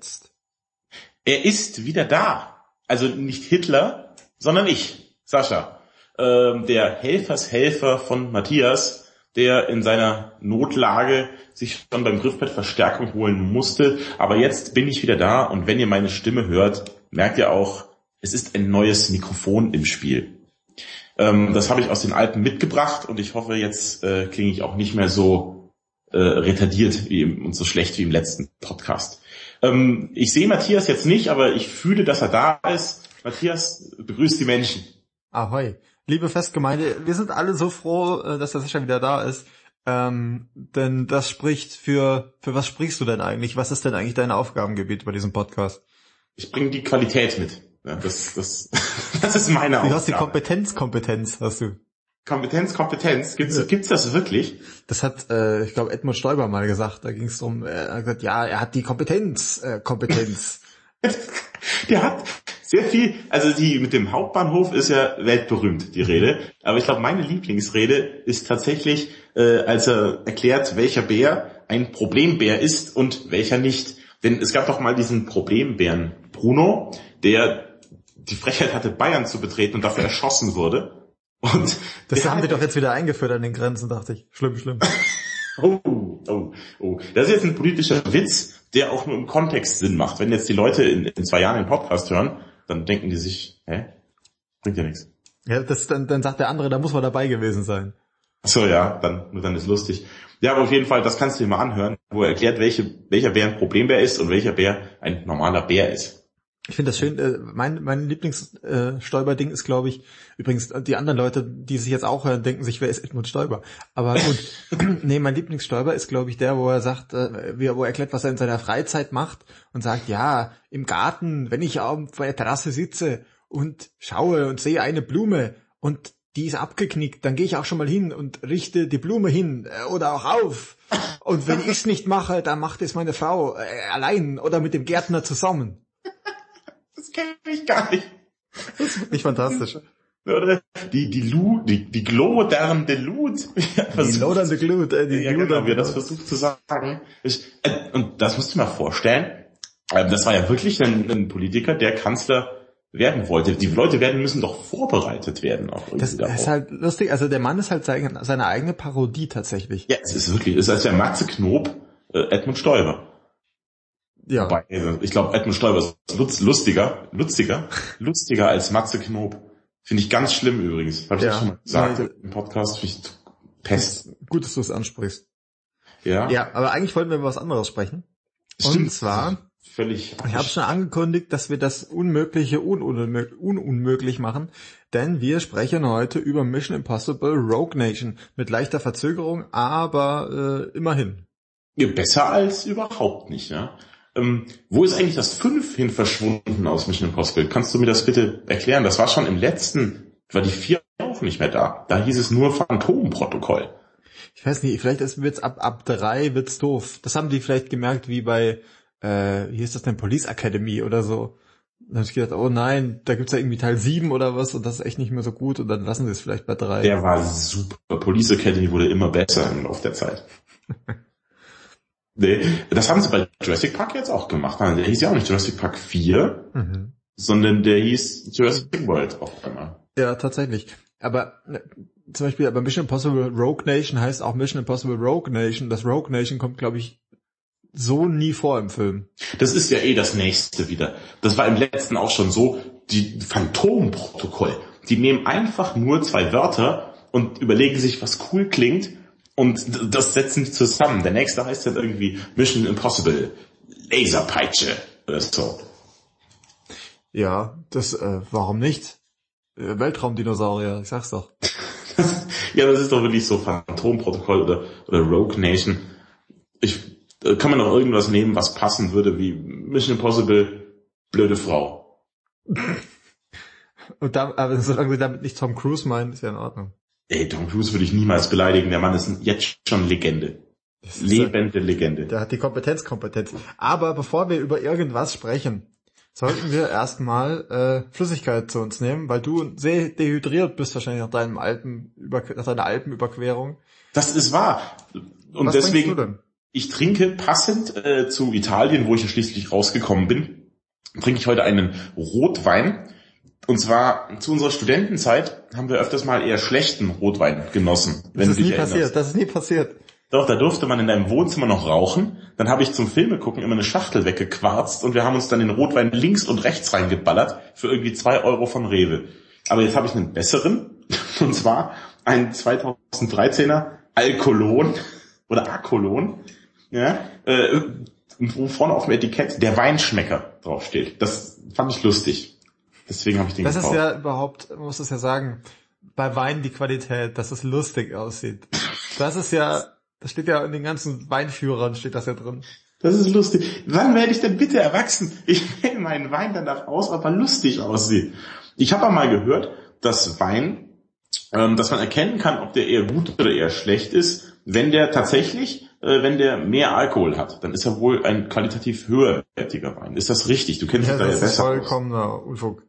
jetzt. Er ist wieder da. Also nicht Hitler, sondern ich, Sascha. Ähm, der Helfershelfer von Matthias, der in seiner Notlage sich schon beim Griffbrett Verstärkung holen musste. Aber jetzt bin ich wieder da und wenn ihr meine Stimme hört, merkt ihr auch, es ist ein neues Mikrofon im Spiel. Ähm, das habe ich aus den Alpen mitgebracht und ich hoffe, jetzt äh, klinge ich auch nicht mehr so äh, retardiert wie im, und so schlecht wie im letzten Podcast. Ähm, ich sehe Matthias jetzt nicht, aber ich fühle, dass er da ist. Matthias, begrüßt die Menschen. Ahoi. Liebe Festgemeinde, wir sind alle so froh, äh, dass der Sascha wieder da ist. Ähm, denn das spricht für, für was sprichst du denn eigentlich? Was ist denn eigentlich dein Aufgabengebiet bei diesem Podcast? Ich bringe die Qualität mit. Ja, das, das, das ist meine Aufgabe. Du hast die Kompetenz, Kompetenz hast du. Kompetenz, Kompetenz. Gibt's, ja. gibt's das wirklich? Das hat, äh, ich glaube, Edmund Stoiber mal gesagt. Da ging es darum, er hat gesagt, ja, er hat die Kompetenz, äh, Kompetenz. Der hat sehr viel, also die mit dem Hauptbahnhof ist ja weltberühmt, die Rede. Aber ich glaube, meine Lieblingsrede ist tatsächlich, äh, als er erklärt, welcher Bär ein Problembär ist und welcher nicht. Denn es gab doch mal diesen Problembären Bruno, der die Frechheit hatte, Bayern zu betreten und dafür erschossen wurde. Und das haben die doch jetzt wieder eingeführt an den Grenzen, dachte ich. Schlimm, schlimm. oh, oh, oh. Das ist jetzt ein politischer Witz, der auch nur im Kontext Sinn macht. Wenn jetzt die Leute in, in zwei Jahren den Podcast hören, dann denken die sich, hä? Bringt ja nichts. Ja, das, dann, dann sagt der andere, da muss man dabei gewesen sein. So, ja, dann, dann ist lustig. Ja, aber auf jeden Fall, das kannst du dir mal anhören, wo er erklärt, welche, welcher Bär ein Problembär ist und welcher Bär ein normaler Bär ist. Ich finde das schön. Äh, mein mein Lieblingsstolper-Ding äh, ist, glaube ich, übrigens die anderen Leute, die sich jetzt auch hören, denken sich, wer ist Edmund Stoiber? Aber gut, nee, mein Lieblingsstolper ist, glaube ich, der, wo er sagt, äh, wo er erklärt, was er in seiner Freizeit macht und sagt, ja, im Garten, wenn ich auf der Terrasse sitze und schaue und sehe eine Blume und die ist abgeknickt, dann gehe ich auch schon mal hin und richte die Blume hin äh, oder auch auf. Und wenn ich es nicht mache, dann macht es meine Frau äh, allein oder mit dem Gärtner zusammen. Das kenne ich gar nicht. Das ist wirklich fantastisch. Oder die, die Lu, die, die glodernde Lut. die lodernde Glut, äh, die ja, genau, wie er das versucht zu sagen. Ich, äh, und das musst du mal vorstellen. Äh, das war ja wirklich ein, ein Politiker, der Kanzler werden wollte. Die Leute werden müssen doch vorbereitet werden. Auch das ist halt lustig. Also der Mann ist halt seine, seine eigene Parodie tatsächlich. Ja, es ist wirklich, es ist als der Matze Knob äh, Edmund Stoiber. Ja. Wobei, also, ich glaube, Edmund Stoiber ist lustiger, lustiger, lustiger als Matze Knob. Finde ich ganz schlimm übrigens. Habe ich ja. schon mal gesagt ja, im Podcast. Finde ich Pest. Gut, dass du es ansprichst. Ja. Ja, aber eigentlich wollten wir über was anderes sprechen. Stimmt. Und zwar, völlig. Ich habe schon angekündigt, dass wir das Unmögliche ununmöglich, ununmöglich machen, denn wir sprechen heute über Mission Impossible Rogue Nation mit leichter Verzögerung, aber äh, immerhin. Ja, besser als überhaupt nicht, ja. Ähm, wo ist eigentlich das 5 hin verschwunden aus Mission Impossible? Kannst du mir das bitte erklären? Das war schon im letzten, war die 4 auch nicht mehr da. Da hieß es nur Phantomprotokoll. Ich weiß nicht, vielleicht wird's ab, ab drei wird's doof. Das haben die vielleicht gemerkt, wie bei, äh, hier ist das denn Police Academy oder so. Dann habe ich gedacht, oh nein, da gibt's ja irgendwie Teil 7 oder was und das ist echt nicht mehr so gut und dann lassen sie es vielleicht bei drei. Der war super. Police Academy wurde immer besser im Laufe der Zeit. Nee, das haben sie bei Jurassic Park jetzt auch gemacht. Der hieß ja auch nicht Jurassic Park 4, mhm. sondern der hieß Jurassic World auch einmal. Ja, tatsächlich. Aber ne, zum Beispiel bei Mission Impossible Rogue Nation heißt auch Mission Impossible Rogue Nation. Das Rogue Nation kommt, glaube ich, so nie vor im Film. Das ist ja eh das nächste wieder. Das war im letzten auch schon so. Die Phantomprotokoll. Die nehmen einfach nur zwei Wörter und überlegen sich, was cool klingt und das setzen die zusammen. Der nächste heißt dann irgendwie Mission Impossible, Laserpeitsche oder so. Ja, das, äh, warum nicht? Äh, Weltraumdinosaurier, ich sag's doch. ja, das ist doch wirklich so Phantomprotokoll oder, oder Rogue Nation. Ich, äh, kann man noch irgendwas nehmen, was passen würde wie Mission Impossible, blöde Frau. Und da, aber solange sie damit nicht Tom Cruise meinen, ist ja in Ordnung. Ey, Tom Cruise würde ich niemals beleidigen. Der Mann ist jetzt schon Legende. Lebende Legende. Der hat die Kompetenz, Kompetenz. Aber bevor wir über irgendwas sprechen, sollten wir erstmal äh, Flüssigkeit zu uns nehmen, weil du sehr dehydriert bist wahrscheinlich nach deinem Alpen, nach deiner Alpenüberquerung. Das ist wahr. Und Was deswegen. Ich trinke passend äh, zu Italien, wo ich ja schließlich rausgekommen bin, trinke ich heute einen Rotwein. Und zwar zu unserer Studentenzeit haben wir öfters mal eher schlechten Rotwein genossen. Das ist nie passiert, das ist nie passiert. Doch, da durfte man in deinem Wohnzimmer noch rauchen. Dann habe ich zum Filme gucken immer eine Schachtel weggequarzt und wir haben uns dann den Rotwein links und rechts reingeballert für irgendwie zwei Euro von Rewe. Aber jetzt habe ich einen besseren und zwar einen 2013er Alkolon oder Akolon, ja, äh, wo vorne auf dem Etikett der Weinschmecker draufsteht. Das fand ich lustig. Deswegen habe ich den Das gekauft. ist ja überhaupt, man muss es ja sagen, bei Wein die Qualität, dass es lustig aussieht. Das ist ja, das steht ja in den ganzen Weinführern, steht das ja drin. Das ist lustig. Wann werde ich denn bitte erwachsen? Ich wähle meinen Wein danach aus, ob er lustig aussieht. Ich habe mal gehört, dass Wein, ähm, dass man erkennen kann, ob der eher gut oder eher schlecht ist, wenn der tatsächlich, äh, wenn der mehr Alkohol hat. Dann ist er wohl ein qualitativ höherwertiger Wein. Ist das richtig? Du kennst Ja, dich da ja das ist besser vollkommener Unfug.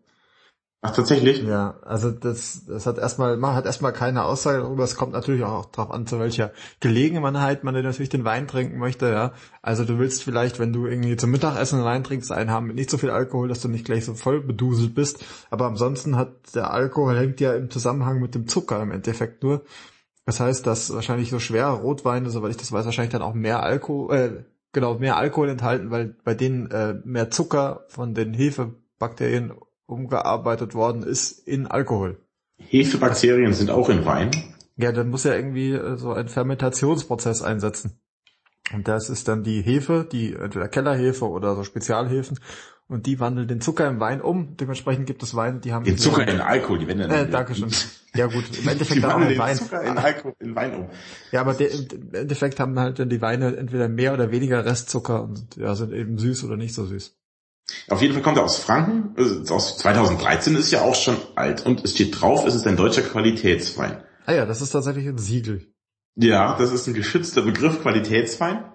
Ach, tatsächlich? Ja, also das, das hat erstmal, man hat erstmal keine Aussage darüber. Es kommt natürlich auch darauf an, zu welcher Gelegenheit man natürlich den Wein trinken möchte, ja. Also du willst vielleicht, wenn du irgendwie zum Mittagessen einen Wein trinkst, einen haben mit nicht so viel Alkohol, dass du nicht gleich so voll beduselt bist. Aber ansonsten hat der Alkohol hängt ja im Zusammenhang mit dem Zucker im Endeffekt nur. Das heißt, dass wahrscheinlich so schwere Rotweine, soweit ich das weiß, wahrscheinlich dann auch mehr Alkohol, äh, genau, mehr Alkohol enthalten, weil bei denen äh, mehr Zucker von den Hefebakterien umgearbeitet worden ist in Alkohol. Hefebakterien sind auch in Wein. Ja, dann muss ja irgendwie äh, so ein Fermentationsprozess einsetzen. Und das ist dann die Hefe, die entweder Kellerhefe oder so Spezialhefen. Und die wandeln den Zucker im Wein um. Dementsprechend gibt es Weine, die haben... Den Zucker in Alkohol, die werden dann... Äh, Dankeschön. Ja gut, im Endeffekt in den Wein. Zucker in Alkohol, in Wein um. Ja, aber der, im Endeffekt haben halt dann die Weine entweder mehr oder weniger Restzucker und ja, sind eben süß oder nicht so süß. Auf jeden Fall kommt er aus Franken, also aus 2013 ist ja auch schon alt und es steht drauf, es ist ein deutscher Qualitätswein. Ah ja, das ist tatsächlich ein Siegel. Ja, das ist ein geschützter Begriff, Qualitätswein.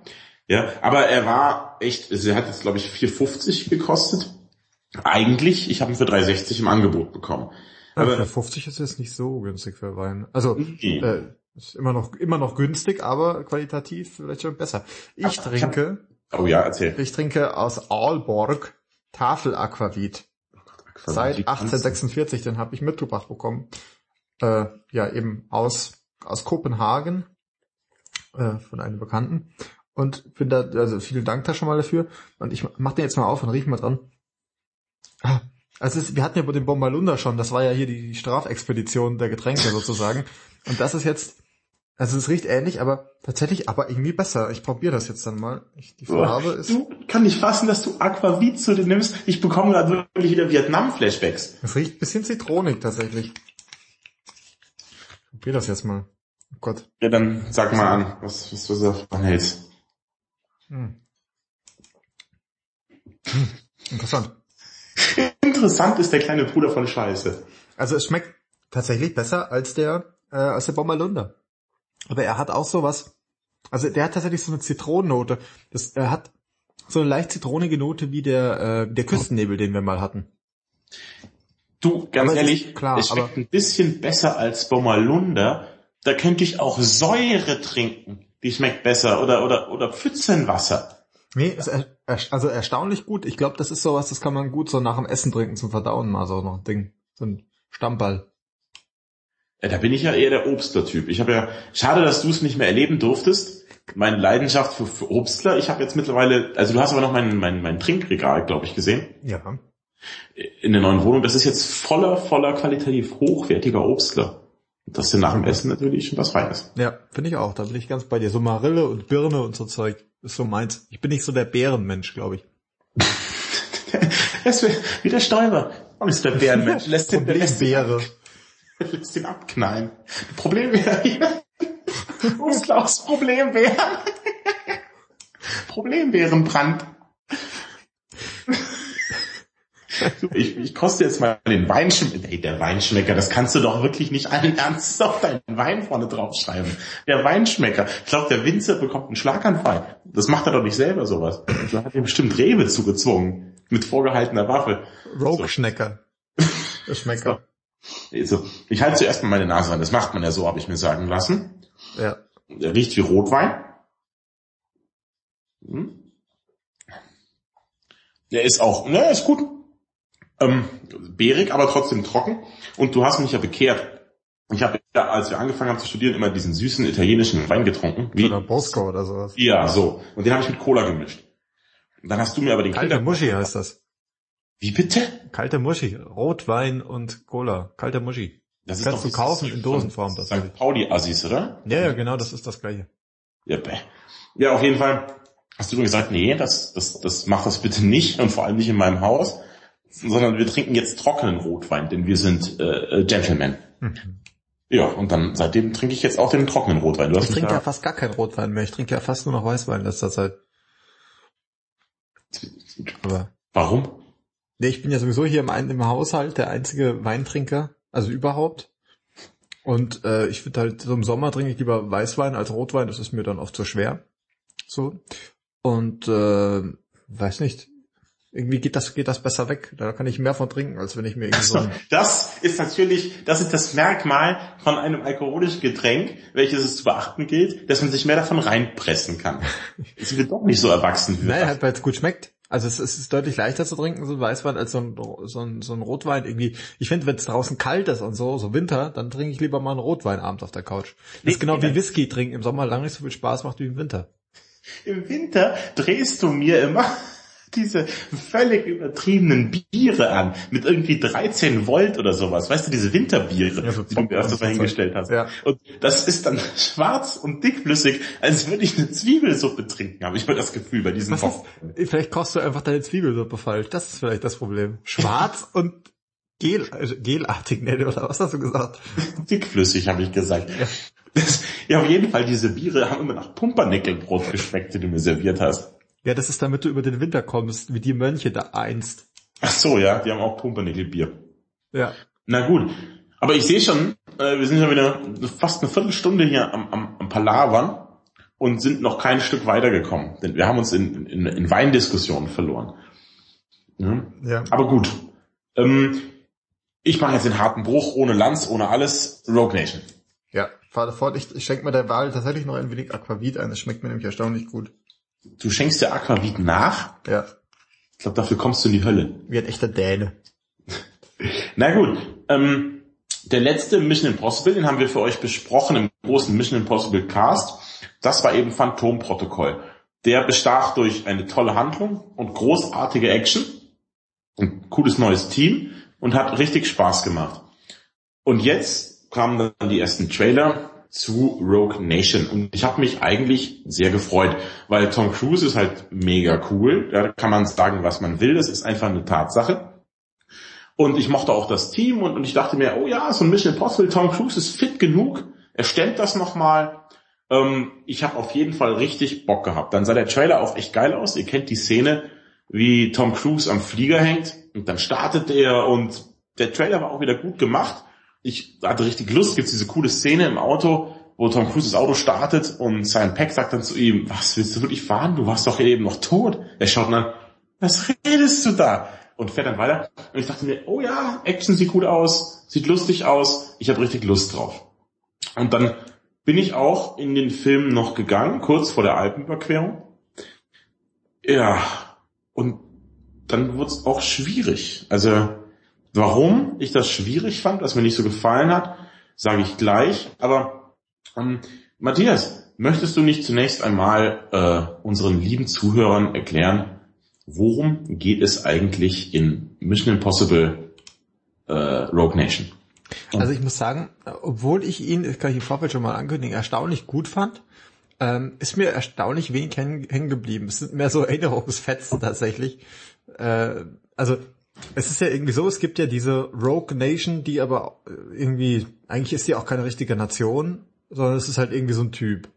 Ja, aber er war echt, also er hat jetzt glaube ich 4,50 gekostet. Eigentlich, ich habe ihn für 3,60 im Angebot bekommen. Aber Aber 50 ist jetzt nicht so günstig für Wein. Also Nee. äh, ist immer noch immer noch günstig, aber qualitativ vielleicht schon besser. Ich Aber ich trinke, oh ja, erzähl. ich trinke aus Aalborg Tafelaquavit. Seit 1846, den habe ich mitgebracht bekommen. Äh, ja, eben aus aus Kopenhagen äh, von einem Bekannten. Und bin da, also vielen Dank da schon mal dafür. Und ich mach den jetzt mal auf und riech mal dran. Ah, Also es, wir hatten ja über den Bombalunda schon, das war ja hier die Strafexpedition der Getränke sozusagen. Und das ist jetzt, also es riecht ähnlich, aber tatsächlich aber irgendwie besser. Ich probiere das jetzt dann mal. Ich, die Farbe ist, Du kann nicht fassen, dass du Aquavit zu dir nimmst. Ich bekomme gerade wirklich wieder Vietnam-Flashbacks. es riecht ein bisschen zitronig tatsächlich. Ich probiere das jetzt mal. Oh Gott. Ja, dann sag mal an, was, was du davon hältst. Hm. Hm. Interessant. Interessant ist der kleine Bruder von Scheiße. Also es schmeckt tatsächlich besser als der, äh, als der Bombalunda. Aber er hat auch sowas, also der hat tatsächlich so eine Zitronennote. Das, er hat so eine leicht zitronige Note wie der, äh, der Küstennebel, den wir mal hatten. Du, ganz Aber es ehrlich, ist klar, es schmeckt aber- ein bisschen besser als Bommalunda. Da könnte ich auch Säure trinken. Die schmeckt besser. Oder, oder, oder Pfützenwasser. Nee, ist er, also erstaunlich gut. Ich glaube, das ist sowas, das kann man gut so nach dem Essen trinken zum Verdauen mal so noch ein Ding. So ein Stammball. Da bin ich ja eher der Obstler-Typ. Ich habe ja, schade, dass du es nicht mehr erleben durftest. Meine Leidenschaft für, für Obstler. Ich habe jetzt mittlerweile, also du hast aber noch mein, mein, mein Trinkregal, glaube ich, gesehen. Ja. In der neuen Wohnung. Das ist jetzt voller, voller qualitativ hochwertiger Obstler. Und das ist nach dem Essen natürlich schon was Feines. Ja, finde ich auch. Da bin ich ganz bei dir. So Marille und Birne und so Zeug ist so meins. Ich bin nicht so der Bärenmensch, glaube ich. Das wär, wie der Stäuber. Und ist der Bärenmensch. Lässt den, lässt, den, Problembeere. lässt den abknallen. Problembär hier. Uslaus Problembär. Problembärenbrand. Du, Ich, ich koste jetzt mal den Weinschmecker. Ey, der Weinschmecker, das kannst du doch wirklich nicht allen Ernstes auf deinen Wein vorne draufschreiben. Der Weinschmecker. Ich glaube, der Winzer bekommt einen Schlaganfall. Das macht er doch nicht selber sowas. Da hat er bestimmt Rewe zugezwungen. Mit vorgehaltener Waffe. Rogue-Schnecker. Schmecker. Also, ich halte zuerst mal meine Nase an. Das macht man ja so, habe ich mir sagen lassen. Ja. Der riecht wie Rotwein. Hm? Der ist auch, ne, ist gut. Ähm, beerig, aber trotzdem trocken. Und du hast mich ja bekehrt. Ich habe ja, als wir angefangen haben zu studieren, immer diesen süßen italienischen Wein getrunken. Wie? Oder Bosco oder sowas. Ja, so. Und den habe ich mit Cola gemischt. Und dann hast du mir aber den Kalte Kinder Muschi heißt das. Wie bitte? Kalte Muschi. Rotwein und Cola. Kalte Muschi. Das, das kannst du kaufen in Dosenform. Das St. Pauli-Assis, oder? Ja, ja, genau, das ist das gleiche. Ja, ja, auf jeden Fall hast du gesagt, nee, das, das, das mach das bitte nicht und vor allem nicht in meinem Haus, sondern wir trinken jetzt trockenen Rotwein, denn wir sind äh, Gentlemen. Mhm. Ja, und dann seitdem trinke ich jetzt auch den trockenen Rotwein. Du ich trinke ja fast gar keinen Rotwein mehr. Ich trinke ja fast nur noch Weißwein in letzter Zeit. Aber Warum? Nee, ich bin ja sowieso hier im, im Haushalt der einzige Weintrinker, also überhaupt. Und äh, ich finde halt, so im Sommer trinke ich lieber Weißwein als Rotwein, das ist mir dann oft zu schwer. So. Und äh, weiß nicht, irgendwie geht das, geht das besser weg. Da kann ich mehr von trinken, als wenn ich mir irgendwie so. so das ist natürlich, das ist das Merkmal von einem alkoholischen Getränk, welches es zu beachten gilt, dass man sich mehr davon reinpressen kann. Es wird doch nicht so erwachsen. Nein, halt, weil es gut schmeckt. Also es, es ist deutlich leichter zu trinken, so ein Weißwein, als so ein, so ein, so ein Rotwein irgendwie. Ich finde, wenn es draußen kalt ist und so, so Winter, dann trinke ich lieber mal einen Rotwein abends auf der Couch. Das nee, ist genau wie Whisky trinken im Sommer lange nicht so viel Spaß macht wie im Winter. Im Winter drehst du mir immer diese völlig übertriebenen Biere an, mit irgendwie 13 Volt oder sowas. Weißt du, diese Winterbiere, ja, so die du mir öfters mal hingestellt hast. Ja. Und das ist dann schwarz und dickflüssig, als würde ich eine Zwiebelsuppe trinken, habe ich mal das Gefühl bei diesen was ist, Vielleicht kochst du einfach deine Zwiebelsuppe falsch. Das ist vielleicht das Problem. Schwarz und Gel, also gelartig, ne, oder was hast du gesagt? Dickflüssig, habe ich gesagt. Ja. Das, ja, auf jeden Fall, diese Biere haben immer nach Pumpernickelbrot geschmeckt, die du mir serviert hast. Ja, das ist damit du über den Winter kommst, wie die Mönche da einst. Ach so, ja, die haben auch Pumpernickelbier. Ja. Na gut. Aber ich sehe schon, äh, wir sind ja wieder fast eine Viertelstunde hier am, am, am Palavern und sind noch kein Stück weitergekommen. Denn wir haben uns in, in, in Weindiskussionen verloren. Ja. ja. Aber gut. Ähm, ich mache jetzt den harten Bruch, ohne Lanz, ohne alles. Rogue Nation. Ja, fahr fort. Ich, ich schenke mir der Wahl tatsächlich noch ein wenig Aquavit ein. Das schmeckt mir nämlich erstaunlich gut. Du schenkst dir Aquavit nach? Ja. Ich glaube, dafür kommst du in die Hölle. Wie ein echter Däne. Na gut. Ähm, der letzte Mission Impossible, den haben wir für euch besprochen im großen Mission Impossible Cast. Das war eben Phantom-Protokoll. Der bestach durch eine tolle Handlung und großartige Action. Ein cooles neues Team und hat richtig Spaß gemacht. Und jetzt kamen dann die ersten Trailer zu Rogue Nation. Und ich habe mich eigentlich sehr gefreut, weil Tom Cruise ist halt mega cool. Da kann man sagen, was man will. Das ist einfach eine Tatsache. Und ich mochte auch das Team und, und ich dachte mir, oh ja, so ein Mission Impossible, Tom Cruise ist fit genug. Er stemmt das nochmal. Ähm, ich habe auf jeden Fall richtig Bock gehabt. Dann sah der Trailer auch echt geil aus. Ihr kennt die Szene, wie Tom Cruise am Flieger hängt und dann startet er und der Trailer war auch wieder gut gemacht ich hatte richtig Lust, gibt diese coole Szene im Auto, wo Tom Cruise das Auto startet und sein Pack sagt dann zu ihm, was willst du wirklich fahren? Du warst doch eben noch tot. Er schaut dann, was redest du da? Und fährt dann weiter. Und ich dachte mir, oh ja, Action sieht gut aus, sieht lustig aus, ich habe richtig Lust drauf. Und dann bin ich auch in den Film noch gegangen, kurz vor der Alpenüberquerung. Ja, und dann wurde es auch schwierig. Also Warum ich das schwierig fand, was mir nicht so gefallen hat, sage ich gleich. Aber ähm, Matthias, möchtest du nicht zunächst einmal äh, unseren lieben Zuhörern erklären, worum geht es eigentlich in Mission Impossible äh, Rogue Nation? Also ich muss sagen, obwohl ich ihn, das kann ich im Vorfeld schon mal ankündigen, erstaunlich gut fand, ähm, ist mir erstaunlich wenig hängen geblieben. Es sind mehr so Erinnerungsfetzen tatsächlich. Äh, also es ist ja irgendwie so, es gibt ja diese Rogue Nation, die aber irgendwie, eigentlich ist die auch keine richtige Nation, sondern es ist halt irgendwie so ein Typ.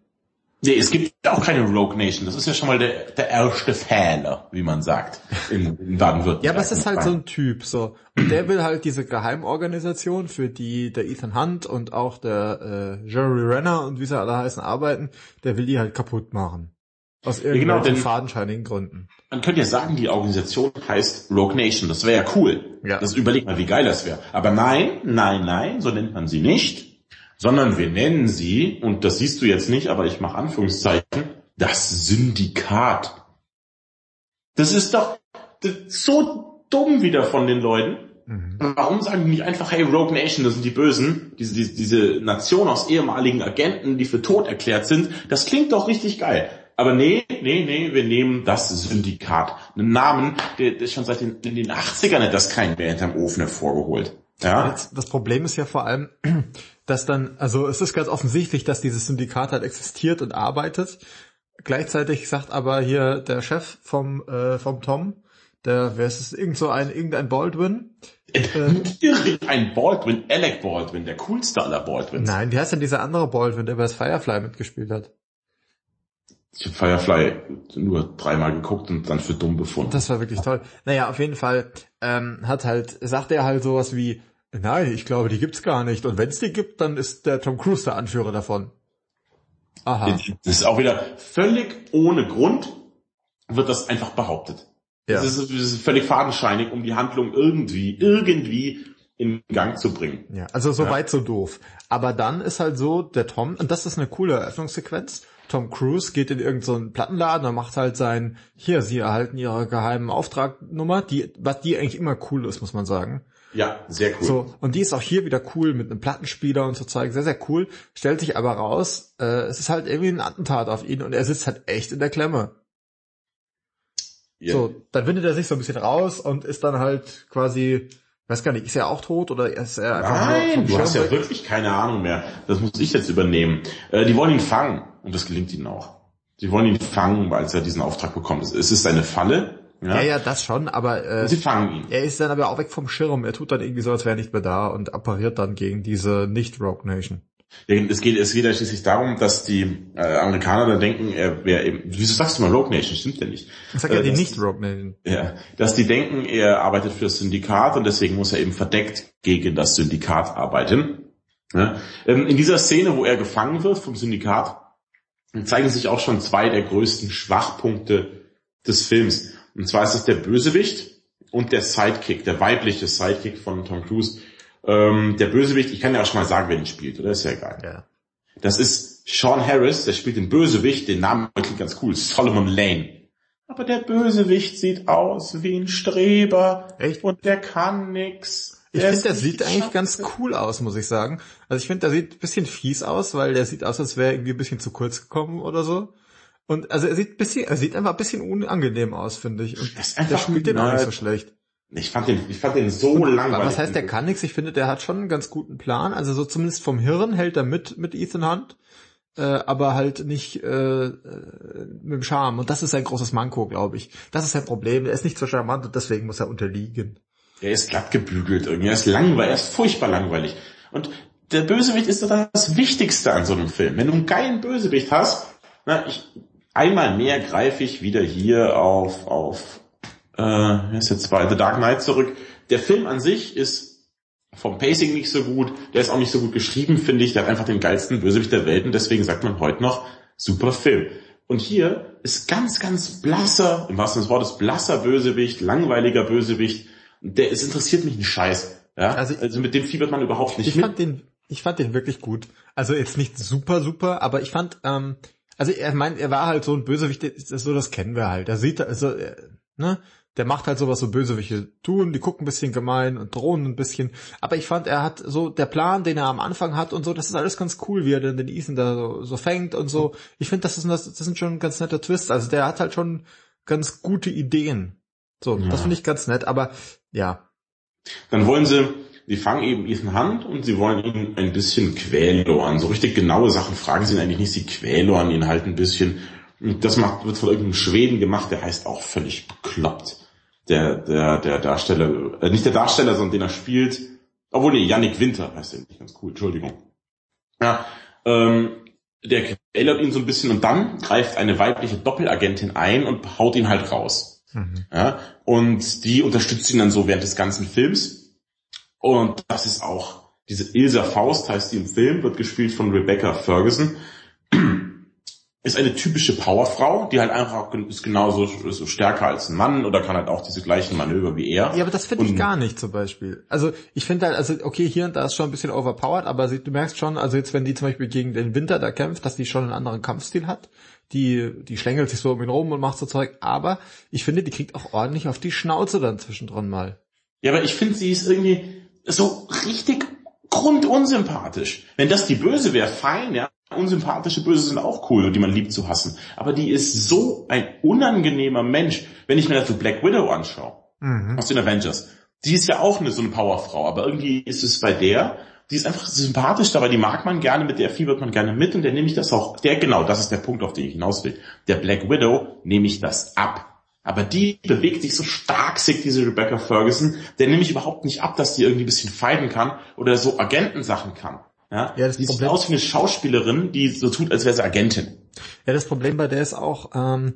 Nee, es gibt auch keine Rogue Nation. Das ist ja schon mal der, der erste Fehler, wie man sagt, in, in Baden-Württemberg. Ja, aber es ist halt so ein Typ, so. Und der will halt diese Geheimorganisation, für die der Ethan Hunt und auch der äh, Jerry Renner und wie sie alle heißen arbeiten, der will die halt kaputt machen. Aus irgendwelchen ja, genau, fadenscheinigen Gründen. Man könnte ja sagen, die Organisation heißt Rogue Nation. Das wäre ja cool. Ja. Das überlegt mal, wie geil das wäre. Aber nein, nein, nein, so nennt man sie nicht, sondern wir nennen sie, und das siehst du jetzt nicht, aber ich mache Anführungszeichen, das Syndikat. Das ist doch das ist so dumm wieder von den Leuten. Mhm. Warum sagen die nicht einfach, hey, Rogue Nation, das sind die Bösen, diese, diese, diese Nation aus ehemaligen Agenten, die für tot erklärt sind, das klingt doch richtig geil. Aber nee, nee, nee, wir nehmen das Syndikat. Einen Namen, der, der schon seit den, den 80ern hat das kein mehr hinterm Ofen hervorgeholt. Ja. Das Problem ist ja vor allem, dass dann, also es ist ganz offensichtlich, dass dieses Syndikat halt existiert und arbeitet. Gleichzeitig sagt aber hier der Chef vom, äh, vom Tom, der, wer ist es, irgend so ein, irgendein Baldwin. Ähm, ein Baldwin, Alec Baldwin, der coolste aller Baldwins. Nein, wie heißt denn dieser andere Baldwin, der bei das Firefly mitgespielt hat? Ich habe Firefly nur dreimal geguckt und dann für dumm befunden. Das war wirklich toll. Naja, auf jeden Fall ähm, hat halt, sagt er halt sowas wie, nein, ich glaube, die gibt's gar nicht. Und wenn es die gibt, dann ist der Tom Cruise der Anführer davon. Aha. Das ist auch wieder völlig ohne Grund wird das einfach behauptet. Ja. Das, ist, das ist völlig fadenscheinig, um die Handlung irgendwie, irgendwie in Gang zu bringen. Ja, also so ja. weit so doof. Aber dann ist halt so, der Tom, und das ist eine coole Eröffnungssequenz, Tom Cruise geht in irgendeinen so Plattenladen und macht halt sein, hier, sie erhalten ihre geheimen Auftragnummer, die, was die eigentlich immer cool ist, muss man sagen. Ja, sehr cool. So, und die ist auch hier wieder cool mit einem Plattenspieler und so Zeug, sehr, sehr cool. Stellt sich aber raus, äh, es ist halt irgendwie ein Attentat auf ihn und er sitzt halt echt in der Klemme. Ja. So, dann windet er sich so ein bisschen raus und ist dann halt quasi weiß gar nicht, ist er auch tot oder ist er einfach Nein, du hast ja wirklich keine Ahnung mehr. Das muss ich jetzt übernehmen. Äh, die wollen ihn fangen und das gelingt ihnen auch. Sie wollen ihn fangen, als er diesen Auftrag bekommt. Es ist eine Falle. Ja, ja, ja das schon, aber äh, sie fangen ihn. Er ist dann aber auch weg vom Schirm. Er tut dann irgendwie so, als wäre er nicht mehr da und appariert dann gegen diese Nicht-Rogue Nation. Es geht, es geht ja schließlich darum, dass die äh, Amerikaner dann denken, er wäre eben, wieso sagst du mal Rogue Nation? Stimmt ja nicht. Ich sag ja äh, die nicht Rogue Nation. Ja, dass die denken, er arbeitet für das Syndikat und deswegen muss er eben verdeckt gegen das Syndikat arbeiten. Ja? Ähm, in dieser Szene, wo er gefangen wird vom Syndikat, zeigen sich auch schon zwei der größten Schwachpunkte des Films. Und zwar ist es der Bösewicht und der Sidekick, der weibliche Sidekick von Tom Cruise ähm, der Bösewicht, ich kann ja auch schon mal sagen, wer ihn spielt, oder? Ist ja egal. Ja. Das ist Sean Harris, der spielt den Bösewicht, den Namen klingt ganz cool, Solomon Lane. Aber der Bösewicht sieht aus wie ein Streber. Echt? Und der kann nix. Ich finde, der sieht eigentlich ganz cool aus, muss ich sagen. Also ich finde, der sieht ein bisschen fies aus, weil der sieht aus, als wäre irgendwie ein bisschen zu kurz gekommen oder so. Und also er sieht ein bisschen, er sieht einfach ein bisschen unangenehm aus, finde ich. Und der spielt den auch nicht so schlecht. Ich fand den, ich fand den so langweilig. Was heißt, der kann nichts? Ich finde, der hat schon einen ganz guten Plan. Also so zumindest vom Hirn hält er mit, mit Ethan Hunt. Äh, aber halt nicht äh, äh, mit dem Charme. Und das ist ein großes Manko, glaube ich. Das ist sein Problem. Er ist nicht so charmant und deswegen muss er unterliegen. Er ist glatt gebügelt irgendwie. Er ist langweilig. Er ist furchtbar langweilig. Und der Bösewicht ist doch das Wichtigste an so einem Film. Wenn du einen geilen Bösewicht hast, na, ich, einmal mehr greife ich wieder hier auf, auf äh, ist jetzt bei The Dark Knight zurück. Der Film an sich ist vom Pacing nicht so gut, der ist auch nicht so gut geschrieben, finde ich. Der hat einfach den geilsten Bösewicht der Welt und deswegen sagt man heute noch, super Film. Und hier ist ganz, ganz blasser, im wahrsten Sinne des Wortes, blasser Bösewicht, langweiliger Bösewicht. Der, es interessiert mich ein Scheiß. Ja? Also, also mit dem fiebert man überhaupt nicht ich mit. Fand den, ich fand den wirklich gut. Also jetzt nicht super, super, aber ich fand, ähm, also er meint, er war halt so ein Bösewicht, das so, das kennen wir halt. Er sieht, also, ne, der macht halt sowas so Bösewichte tun, die gucken ein bisschen gemein und drohen ein bisschen. Aber ich fand, er hat so, der Plan, den er am Anfang hat und so, das ist alles ganz cool, wie er denn den Ethan da so, so fängt und so. Ich finde, das, ist, das, das sind schon ganz nette Twists. Also der hat halt schon ganz gute Ideen. So, ja. das finde ich ganz nett, aber ja. Dann wollen sie, sie fangen eben Ethan Hand und sie wollen ihn ein bisschen quäloren. So richtig genaue Sachen fragen sie ihn eigentlich nicht, sie quäloren ihn halt ein bisschen. Und das macht, wird von irgendeinem Schweden gemacht, der heißt auch völlig bekloppt der, der, der Darsteller, äh, nicht der Darsteller, sondern den er spielt, obwohl nee, Yannick Winter heißt er nicht, ganz cool, Entschuldigung. Ja, ähm, der quälert ihn so ein bisschen und dann greift eine weibliche Doppelagentin ein und haut ihn halt raus. Mhm. Ja, und die unterstützt ihn dann so während des ganzen Films. Und das ist auch, diese Ilsa Faust heißt die im Film, wird gespielt von Rebecca Ferguson ist eine typische Powerfrau, die halt einfach ist genauso ist stärker als ein Mann oder kann halt auch diese gleichen Manöver wie er. Ja, aber das finde ich gar nicht zum Beispiel. Also ich finde halt, also okay, hier und da ist schon ein bisschen overpowered, aber sie, du merkst schon, also jetzt wenn die zum Beispiel gegen den Winter da kämpft, dass die schon einen anderen Kampfstil hat. Die, die schlängelt sich so um ihn rum und macht so Zeug, aber ich finde, die kriegt auch ordentlich auf die Schnauze dann zwischendrin mal. Ja, aber ich finde, sie ist irgendwie so richtig grundunsympathisch. Wenn das die Böse wäre, fein, ja. Unsympathische Böse sind auch cool und die man liebt zu hassen. Aber die ist so ein unangenehmer Mensch, wenn ich mir dazu Black Widow anschaue. Mhm. Aus den Avengers. Die ist ja auch eine, so eine Powerfrau, aber irgendwie ist es bei der, die ist einfach sympathisch, dabei die mag man gerne, mit der fiebert man gerne mit und der nehme ich das auch, der genau, das ist der Punkt, auf den ich hinaus will. Der Black Widow nehme ich das ab. Aber die bewegt sich so stark, sich diese Rebecca Ferguson, der nehme ich überhaupt nicht ab, dass die irgendwie ein bisschen feiden kann oder so Agentensachen kann. Ja, ja das die Problem sieht aus wie eine Schauspielerin, die so tut, als wäre sie Agentin. Ja, das Problem bei der ist auch, ähm,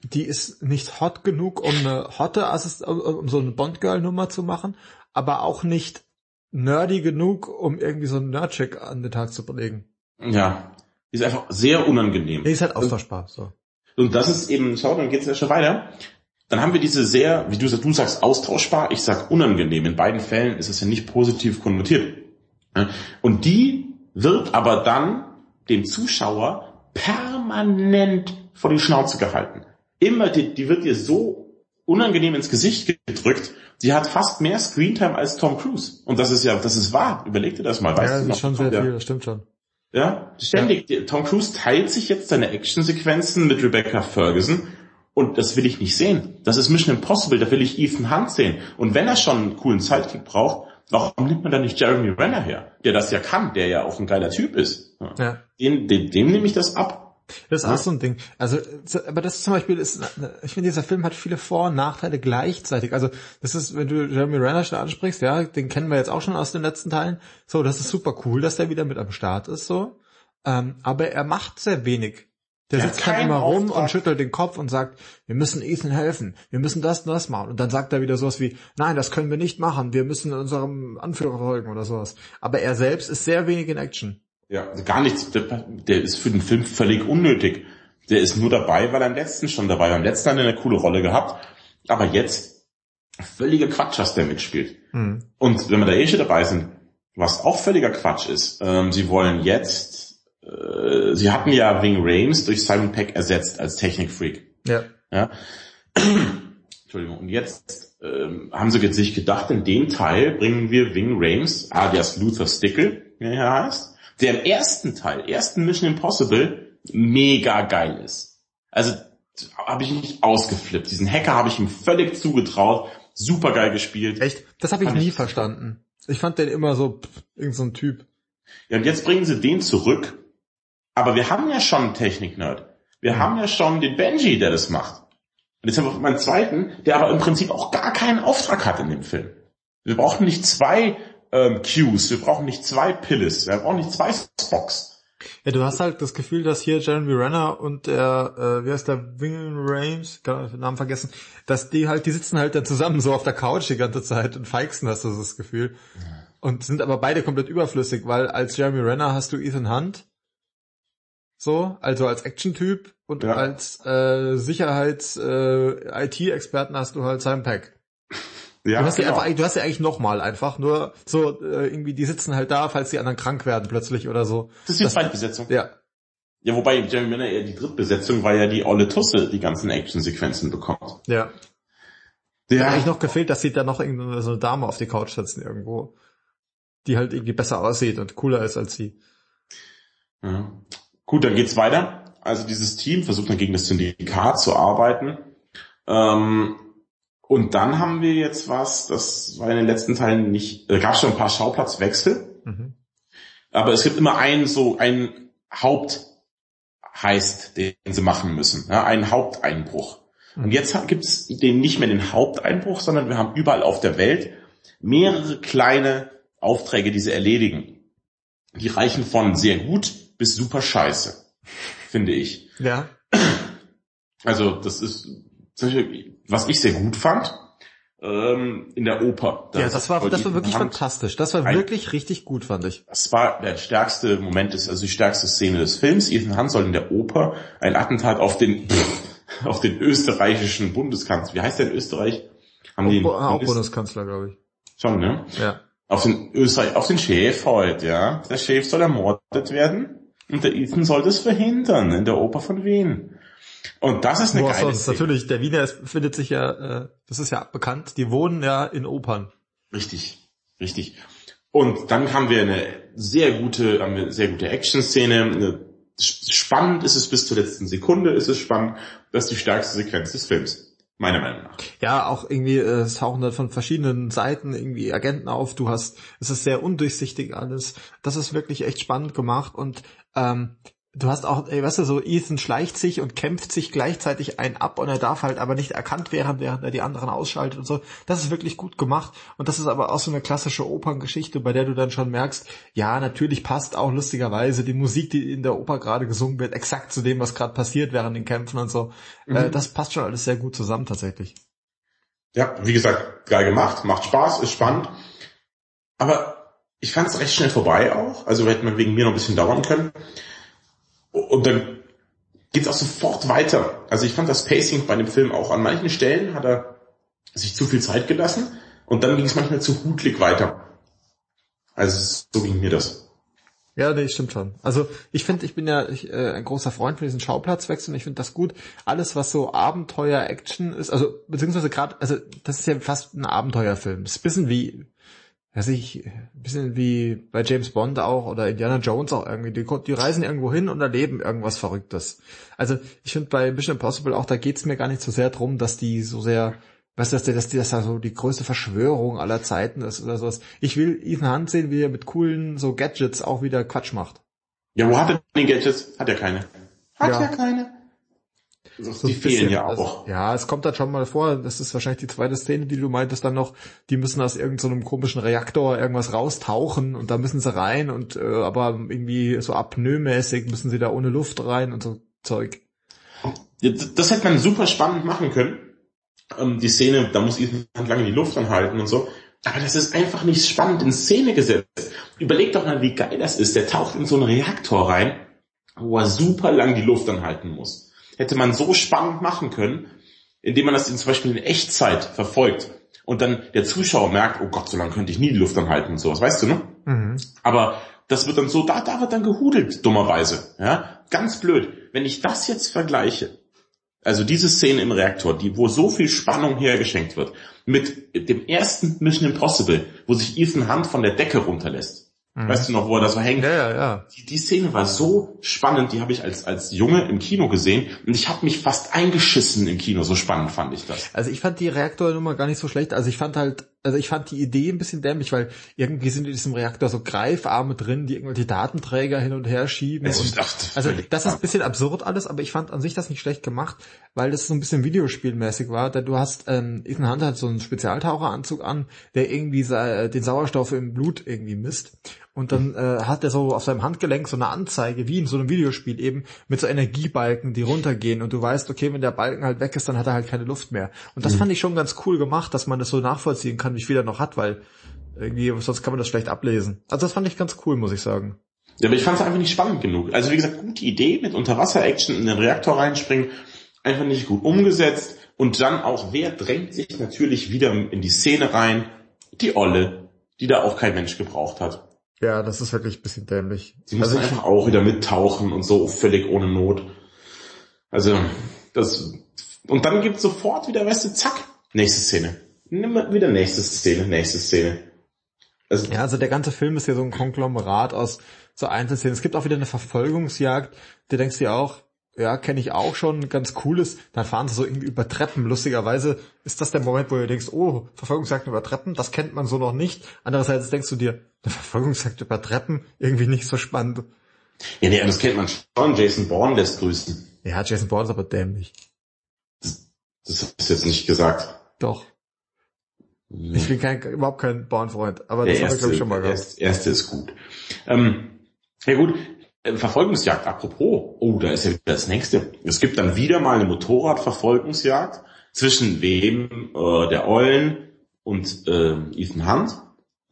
die ist nicht hot genug, um eine hotte Assist um so eine Bond-Girl-Nummer zu machen, aber auch nicht nerdy genug, um irgendwie so einen Nerdcheck an den Tag zu belegen. Ja, die ist einfach sehr unangenehm. Die ist halt austauschbar, so. Und das ist eben, schau, dann geht's ja schon weiter. Dann haben wir diese sehr, wie du sagst, du sagst austauschbar, ich sag unangenehm. In beiden Fällen ist es ja nicht positiv konnotiert. Und die wird aber dann dem Zuschauer permanent vor die Schnauze gehalten. Immer, die, die wird dir so unangenehm ins Gesicht gedrückt. Sie hat fast mehr Screentime als Tom Cruise. Und das ist ja, das ist wahr. Überleg dir das mal. Weißt ja, das ist schon sehr viel, das stimmt schon. Ja, ständig. Ja. Tom Cruise teilt sich jetzt seine Actionsequenzen mit Rebecca Ferguson und das will ich nicht sehen. Das ist Mission Impossible, da will ich Ethan Hunt sehen. Und wenn er schon einen coolen Sidekick braucht, warum nimmt man dann nicht Jeremy Renner her, der das ja kann, der ja auch ein geiler Typ ist. Ja. Den, dem, dem nehme ich das ab. Das ist ja. auch so ein Ding. Also, aber das zum Beispiel ist, ich finde, dieser Film hat viele Vor- und Nachteile gleichzeitig. Also, das ist, wenn du Jeremy Renner schon ansprichst, ja, den kennen wir jetzt auch schon aus den letzten Teilen. So, das ist super cool, dass der wieder mit am Start ist, so. Ähm, aber er macht sehr wenig. Der sitzt dann immer rum Auftrag. und schüttelt den Kopf und sagt, wir müssen Ethan helfen, wir müssen das und das machen. Und dann sagt er wieder sowas wie, nein, das können wir nicht machen, wir müssen unserem Anführer folgen oder sowas. Aber er selbst ist sehr wenig in Action. Ja, gar nichts. Der, der ist für den Film völlig unnötig. Der ist nur dabei, weil er am letzten schon dabei war. Am letzten hat er eine coole Rolle gehabt. Aber jetzt völliger Quatsch, was der mitspielt. Mhm. Und wenn wir da eh schon dabei sind, was auch völliger Quatsch ist, ähm, sie wollen jetzt, äh, sie hatten ja Wing Rames durch Simon Peck ersetzt als Technikfreak. Ja. ja. Entschuldigung. Und jetzt ähm, haben sie sich gedacht, in dem Teil bringen wir Wing Rames, alias Luther Stickle, wie er heißt, der im ersten Teil, ersten Mission Impossible, mega geil ist. Also habe ich mich ausgeflippt. Diesen Hacker habe ich ihm völlig zugetraut. Super geil gespielt. Echt? Das habe ich nie ich verstanden. Ich fand den immer so, pff, irgend so ein Typ. Ja, und jetzt bringen sie den zurück. Aber wir haben ja schon einen Technik-Nerd. Wir mhm. haben ja schon den Benji, der das macht. Und jetzt haben wir meinen zweiten, der aber im Prinzip auch gar keinen Auftrag hat in dem Film. Wir brauchen nicht zwei ähm, Qs. Wir brauchen nicht zwei Pilles. Wir brauchen nicht zwei Spocks. Ja, du hast halt das Gefühl, dass hier Jeremy Renner und der, äh, wie heißt der, Wingen Rames, kann den Namen vergessen, dass die halt, die sitzen halt dann zusammen so auf der Couch die ganze Zeit und feixen, hast du das Gefühl. Und sind aber beide komplett überflüssig, weil als Jeremy Renner hast du Ethan Hunt, so, also als Action-Typ und ja. als äh, Sicherheits-IT-Experten äh, hast du halt Simon Peck. Ja, du hast genau. ja einfach, du hast ja eigentlich nochmal einfach, nur so äh, irgendwie, die sitzen halt da, falls die anderen krank werden plötzlich oder so. Das ist die Zweitbesetzung. Ja. Ja, wobei Jeremy Renner eher die Drittbesetzung, weil ja die Olle Tusse die ganzen Actionsequenzen bekommt. Ja. Der hat eigentlich noch gefehlt, dass sie da noch irgendeine so eine Dame auf die Couch setzen irgendwo, die halt irgendwie besser aussieht und cooler ist als sie. Ja. Gut, dann geht's weiter. Also dieses Team versucht dann gegen das Syndikat zu arbeiten. Ähm, und dann haben wir jetzt was, das war in den letzten Teilen nicht, da gab es schon ein paar Schauplatzwechsel. Mhm. Aber es gibt immer einen so, einen Hauptheist, den sie machen müssen. Ja, einen Haupteinbruch. Mhm. Und jetzt gibt es den nicht mehr den Haupteinbruch, sondern wir haben überall auf der Welt mehrere kleine Aufträge, die sie erledigen. Die reichen von sehr gut bis super scheiße, finde ich. Ja. Also das ist was ich sehr gut fand, ähm, in der Oper. Das ja, das war, das war wirklich Hand fantastisch. Das war wirklich richtig gut, fand ich. Das war der stärkste Moment, des, also die stärkste Szene des Films. Ethan Hunt soll in der Oper ein Attentat auf den, auf den österreichischen Bundeskanzler, wie heißt der in Österreich? Haben die auch Bundes Bundeskanzler, glaube ich. Schon, ne? Ja. Auf den Österreich, auf den Chef heute, ja. Der Chef soll ermordet werden. und der Ethan soll das verhindern in der Oper von Wien. Und das ist eine Boah, geile sonst Szene. natürlich, der Wiener ist, findet sich ja, äh, das ist ja bekannt, die wohnen ja in Opern. Richtig, richtig. Und dann haben wir eine sehr gute, haben wir eine sehr gute Action-Szene. Spannend ist es bis zur letzten Sekunde, ist es spannend. Das ist die stärkste Sequenz des Films. Meiner Meinung nach. Ja, auch irgendwie, äh, es tauchen da von verschiedenen Seiten irgendwie Agenten auf. Du hast, es ist sehr undurchsichtig alles. Das ist wirklich echt spannend gemacht und ähm, du hast auch, ey, weißt du, so Ethan schleicht sich und kämpft sich gleichzeitig ein ab und er darf halt aber nicht erkannt werden, während er die anderen ausschaltet und so. Das ist wirklich gut gemacht und das ist aber auch so eine klassische Operngeschichte, bei der du dann schon merkst, ja, natürlich passt auch lustigerweise die Musik, die in der Oper gerade gesungen wird, exakt zu dem, was gerade passiert während den Kämpfen und so. Äh, das passt schon alles sehr gut zusammen tatsächlich. Ja, wie gesagt, geil gemacht, macht Spaß, ist spannend. Aber ich fand es recht schnell vorbei auch. Also hätte man wegen mir noch ein bisschen dauern können. Und dann geht's auch sofort weiter. Also ich fand das Pacing bei dem Film auch an manchen Stellen hat er sich zu viel Zeit gelassen und dann ging es manchmal zu hudlig weiter. Also so ging mir das. Ja, nee, stimmt schon. Also ich finde, ich bin ja ich, äh, ein großer Freund von diesen Schauplatzwechseln. Ich finde das gut. Alles, was so Abenteuer, Action ist, also beziehungsweise gerade, also das ist ja fast ein Abenteuerfilm. Das ist ein bisschen wie, weiß ich, ein bisschen wie bei James Bond auch oder Indiana Jones auch irgendwie. Die, die reisen irgendwo hin und erleben irgendwas Verrücktes. Also ich finde bei Mission Impossible auch, da geht's mir gar nicht so sehr drum, dass die so sehr Weißt du, dass, der- dass die das da so die größte Verschwörung aller Zeiten ist oder sowas. Ich will Ethan Hunt sehen, wie er mit coolen so Gadgets auch wieder Quatsch macht. Ja, wo hat er die Gadgets? Hat er keine. Hat Ja. er keine. So, So die fehlen ja Also, auch. ja, es kommt dann schon mal vor, das ist wahrscheinlich die zweite Szene, die du meintest dann noch, die müssen aus irgendeinem komischen Reaktor irgendwas raustauchen und da müssen sie rein und äh, aber irgendwie so apnoemäßig müssen sie da ohne Luft rein und so Zeug. Ja, Das hätte man super spannend machen können. Ähm, die Szene, da muss Ethan Hunt lange die Luft anhalten und so. Aber das ist einfach nicht spannend in Szene gesetzt. Überleg doch mal, wie geil das ist. Der taucht in so einen Reaktor rein, wo er super lang die Luft anhalten muss. Hätte man so spannend machen können, indem man das in, zum Beispiel in Echtzeit verfolgt. Und dann der Zuschauer merkt, oh Gott, so lange könnte ich nie die Luft anhalten und sowas. Weißt du, ne? Mhm. Aber das wird dann so, da, da wird dann gehudelt, dummerweise. Ja, ganz blöd. Wenn ich das jetzt vergleiche, also diese Szene im Reaktor, die, wo so viel Spannung hergeschenkt wird, mit dem ersten Mission Impossible, wo sich Ethan Hunt von der Decke runterlässt. Weißt du noch, wo er da so hängt? Ja, ja, ja. Die, die Szene war so spannend, die habe ich als, als Junge im Kino gesehen und ich habe mich fast eingeschissen im Kino, so spannend fand ich das. Also ich fand die Reaktornummer gar nicht so schlecht. Also ich fand halt, also ich fand die Idee ein bisschen dämlich, weil irgendwie sind in diesem Reaktor so Greifarme drin, die irgendwelche Datenträger hin und her schieben. Und, ist also das ist ein bisschen absurd alles, aber ich fand an sich das nicht schlecht gemacht, weil das so ein bisschen Videospielmäßig war. Denn du hast, ähm, Ethan Hunt hat so einen Spezialtaucheranzug an, der irgendwie den Sauerstoff im Blut irgendwie misst. Und dann äh, hat er so auf seinem Handgelenk so eine Anzeige, wie in so einem Videospiel eben, mit so Energiebalken, die runtergehen. Und du weißt, okay, wenn der Balken halt weg ist, dann hat er halt keine Luft mehr. Und das fand ich schon ganz cool gemacht, dass man das so nachvollziehen kann, wie viel er noch hat, weil irgendwie, sonst kann man das schlecht ablesen. Also das fand ich ganz cool, muss ich sagen. Ja, aber ich fand es einfach nicht spannend genug. Also wie gesagt, gute Idee mit Unterwasser-Action in den Reaktor reinspringen, einfach nicht gut umgesetzt. Und dann auch, wer drängt sich natürlich wieder in die Szene rein? Die Olle, die da auch kein Mensch gebraucht hat. Ja, das ist wirklich ein bisschen dämlich. Die muss Also einfach auch wieder mittauchen und so völlig ohne Not. Also, das, und dann gibt sofort wieder, weißt du, zack, nächste Szene. Wieder nächste Szene, nächste Szene. Also, ja, also der ganze Film ist ja so ein Konglomerat aus so Einzelszenen. Es gibt auch wieder eine Verfolgungsjagd. Du denkst dir auch, ja, kenne ich auch schon, ganz cooles. Dann fahren sie so irgendwie über Treppen. Lustigerweise ist das der Moment, wo du denkst, oh, Verfolgungsjagd über Treppen, das kennt man so noch nicht. Andererseits denkst du dir, eine Verfolgungsjagd über Treppen, irgendwie nicht so spannend. ja, nee, das kennt man schon. Jason Bourne lässt grüßen. Ja, Jason Bourne ist aber dämlich. Das ist jetzt nicht gesagt. Doch. Ich bin kein, überhaupt kein Bourne-Freund, aber das Der haben wir, erste, glaube ich, schon mal der gehabt. erste, erste ist gut. Ähm, ja gut, Verfolgungsjagd, apropos, oh, da ist ja wieder das nächste. Es gibt dann wieder mal eine Motorradverfolgungsjagd zwischen wem, äh, der Eulen und äh, Ethan Hunt.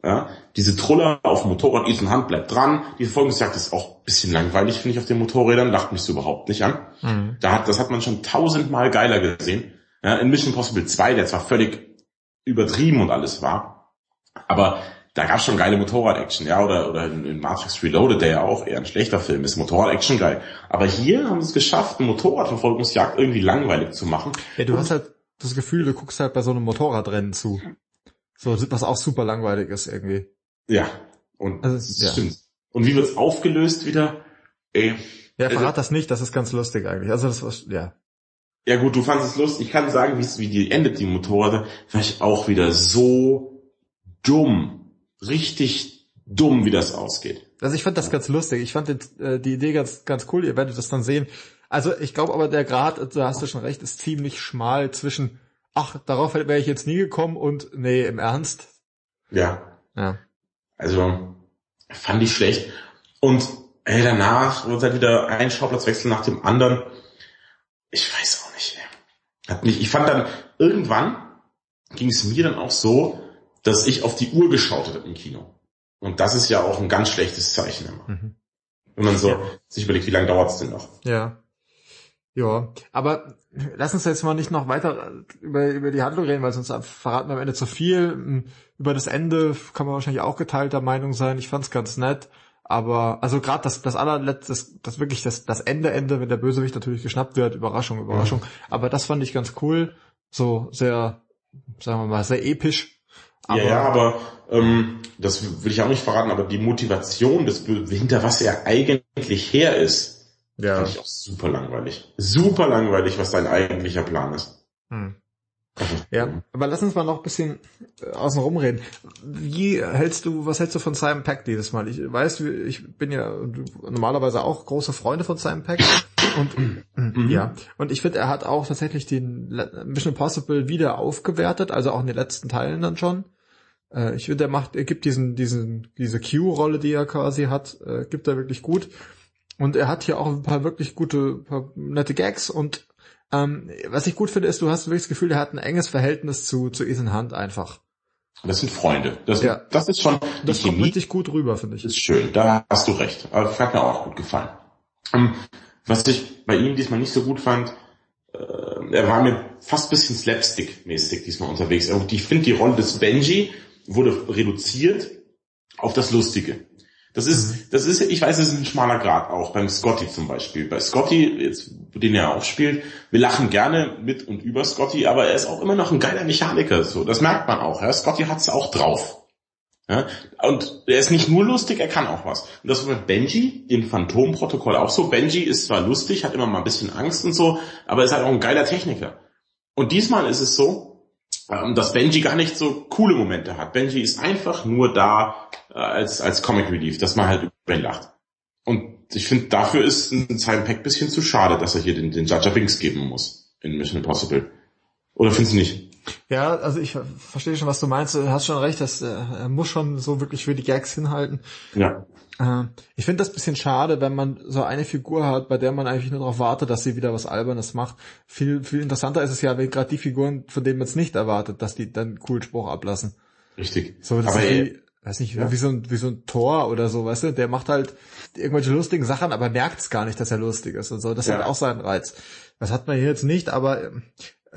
Ja, diese Truller auf dem Motorrad, Ethan Hunt bleibt dran. Die Verfolgungsjagd ist auch ein bisschen langweilig, finde ich, auf den Motorrädern, lacht mich so überhaupt nicht an. Mhm. Da hat, das hat man schon tausendmal geiler gesehen. Ja, in Mission Impossible 2, der zwar völlig übertrieben und alles war, aber da gab es schon geile Motorrad-Action, ja, oder, oder in Matrix Reloaded, der ja auch eher ein schlechter Film ist, Motorrad-Action geil. Aber hier haben sie es geschafft, eine Motorradverfolgungsjagd irgendwie langweilig zu machen. Ja, du hast halt das Gefühl, du guckst halt bei so einem Motorradrennen zu. So, was auch super langweilig ist irgendwie. Ja, und also, ja. stimmt. Und wie wird's aufgelöst wieder? Ey, ja, verrat also, das nicht, das ist ganz lustig eigentlich. Also das war, ja. Ja gut, du fandest es lustig. Ich kann sagen, wie die endet, die Motorrad, war ich auch wieder so dumm richtig dumm, wie das ausgeht. Also ich fand das ganz lustig. Ich fand die, äh, die Idee ganz, ganz cool. Ihr werdet das dann sehen. Also ich glaube aber der Grad, da hast du schon recht, ist ziemlich schmal zwischen, ach, darauf wäre ich jetzt nie gekommen und nee, im Ernst. Ja. Ja. Also fand ich schlecht. Und ey, danach wird halt wieder ein Schauplatzwechsel nach dem anderen. Ich weiß auch nicht. Ey. Hat mich, ich fand dann irgendwann ging es mir dann auch so, dass ich auf die Uhr geschaut habe im Kino. Und das ist ja auch ein ganz schlechtes Zeichen immer. Mhm. Wenn man so ja. sich überlegt, wie lange dauert es denn noch? Ja. Ja, aber lass uns jetzt mal nicht noch weiter über, über die Handlung reden, weil sonst verraten wir am Ende zu viel. Über das Ende kann man wahrscheinlich auch geteilter Meinung sein. Ich fand's ganz nett. Aber also gerade das das allerletzte, das, das wirklich das das Ende Ende, wenn der Bösewicht natürlich geschnappt wird, Überraschung, Überraschung. Mhm. Aber das fand ich ganz cool, so sehr, sagen wir mal, sehr episch aber ja, ja, aber ähm, das will ich auch nicht verraten, aber die Motivation, des, hinter was er eigentlich her ist, ja. finde ich auch super langweilig. Super langweilig, was dein eigentlicher Plan ist. Hm. Ja, aber lass uns mal noch ein bisschen äh, außen rum reden. Wie hältst du, was hältst du von Simon Pack dieses Mal? Ich weiß, ich bin ja normalerweise auch große Freunde von Simon Pack und mhm. ja, und ich finde, er hat auch tatsächlich den Mission Impossible wieder aufgewertet, also auch in den letzten Teilen dann schon. Äh, ich finde, er macht, er gibt diesen, diesen, diese Q-Rolle, die er quasi hat, äh, gibt er wirklich gut. Und er hat hier auch ein paar wirklich gute, paar nette Gags und ähm, was ich gut finde, ist, du hast wirklich das Gefühl, er hat ein enges Verhältnis zu, zu Ethan Hunt einfach. Das sind Freunde. Das, ja. das ist schon. Das kommt richtig gut rüber, finde ich. Ist schön. Da hast du recht. Aber das hat mir auch gut gefallen. Ähm, was ich bei ihm diesmal nicht so gut fand, äh, er war mir fast bisschen Slapstick-mäßig diesmal unterwegs. Ich finde die Rolle des Benji wurde reduziert auf das Lustige. Das ist, mhm. das ist, ich weiß, es ist ein schmaler Grad auch beim Scotty zum Beispiel. Bei Scotty, jetzt, den er auch spielt, wir lachen gerne mit und über Scotty, aber er ist auch immer noch ein geiler Mechaniker. So, das merkt man auch. Ja? Scotty hat's auch drauf. Ja? Und er ist nicht nur lustig, er kann auch was. Und das war mit Benji, dem Phantom-Protokoll auch so. Benji ist zwar lustig, hat immer mal ein bisschen Angst und so, aber ist halt auch ein geiler Techniker. Und diesmal ist es so, ähm, dass Benji gar nicht so coole Momente hat. Benji ist einfach nur da äh, als, als Comic Relief, dass man halt über ihn lacht. Und ich finde, dafür ist ein Simon Peck bisschen zu schade, dass er hier den, den Jaja Binks geben muss in Mission Impossible. Oder findest du nicht? Ja, also ich verstehe schon, was du meinst. Du hast schon recht, dass äh, er muss schon so wirklich für die Gags hinhalten. Ja. Äh, ich finde das bisschen schade, wenn man so eine Figur hat, bei der man eigentlich nur darauf wartet, dass sie wieder was Albernes macht. Viel, viel interessanter ist es ja, wenn gerade die Figuren, von denen man es nicht erwartet, dass die dann einen coolen Spruch ablassen. Richtig. So, das aber ist wie, weiß nicht, ja. wie so ein, wie so ein Tor oder so, weißt du, der macht halt irgendwelche lustigen Sachen, aber merkt es gar nicht, dass er lustig ist und so. Das ja. hat auch seinen Reiz. Das hat man hier jetzt nicht, aber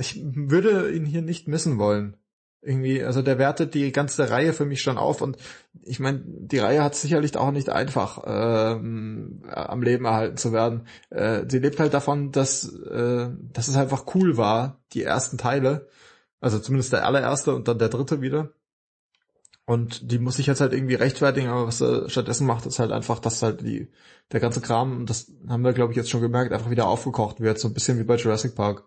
ich würde ihn hier nicht missen wollen. Irgendwie, also der wertet die ganze Reihe für mich schon auf und ich meine, die Reihe hat sicherlich auch nicht einfach, ähm, am Leben erhalten zu werden. Äh, sie lebt halt davon, dass, äh, dass es einfach cool war, die ersten Teile. Also zumindest der allererste und dann der dritte wieder. Und die muss ich jetzt halt irgendwie rechtfertigen, aber was er stattdessen macht, ist halt einfach, dass halt die, der ganze Kram, das haben wir, glaube ich, jetzt schon gemerkt, einfach wieder aufgekocht wird, so ein bisschen wie bei Jurassic Park.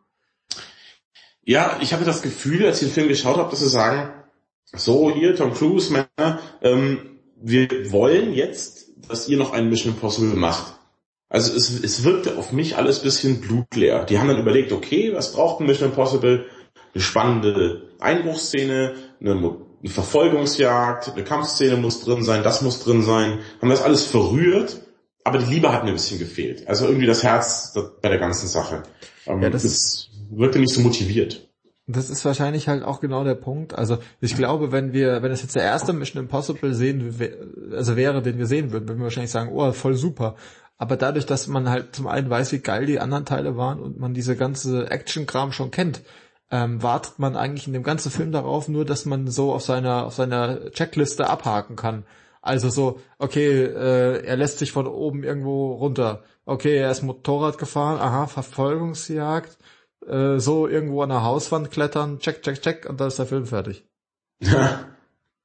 Ja, ich hatte das Gefühl, als ich den Film geschaut habe, dass sie sagen, so hier, Tom Cruise, Männer, ähm, wir wollen jetzt, dass ihr noch einen Mission Impossible macht. Also es, es wirkte auf mich alles bisschen blutleer. Die haben dann überlegt, okay, was braucht ein Mission Impossible? Eine spannende Einbruchsszene, eine, eine Verfolgungsjagd, eine Kampfszene muss drin sein, das muss drin sein. Haben das alles verrührt, aber die Liebe hat mir ein bisschen gefehlt. Also irgendwie das Herz bei der ganzen Sache. Ähm, ja, das, das wirkte nicht so motiviert. Das ist wahrscheinlich halt auch genau der Punkt. Also ich glaube, wenn wir, wenn es jetzt der erste Mission Impossible sehen, also wäre, den wir sehen würden, würden wir wahrscheinlich sagen, oh, voll super. Aber dadurch, dass man halt zum einen weiß, wie geil die anderen Teile waren und man diese ganze Action-Kram schon kennt, ähm, wartet man eigentlich in dem ganzen Film darauf, nur dass man so auf seiner auf seiner Checkliste abhaken kann. Also so, okay, äh, er lässt sich von oben irgendwo runter. Okay, er ist Motorrad gefahren, aha, Verfolgungsjagd, äh, so irgendwo an der Hauswand klettern, check, check, check, und dann ist der Film fertig. Ja,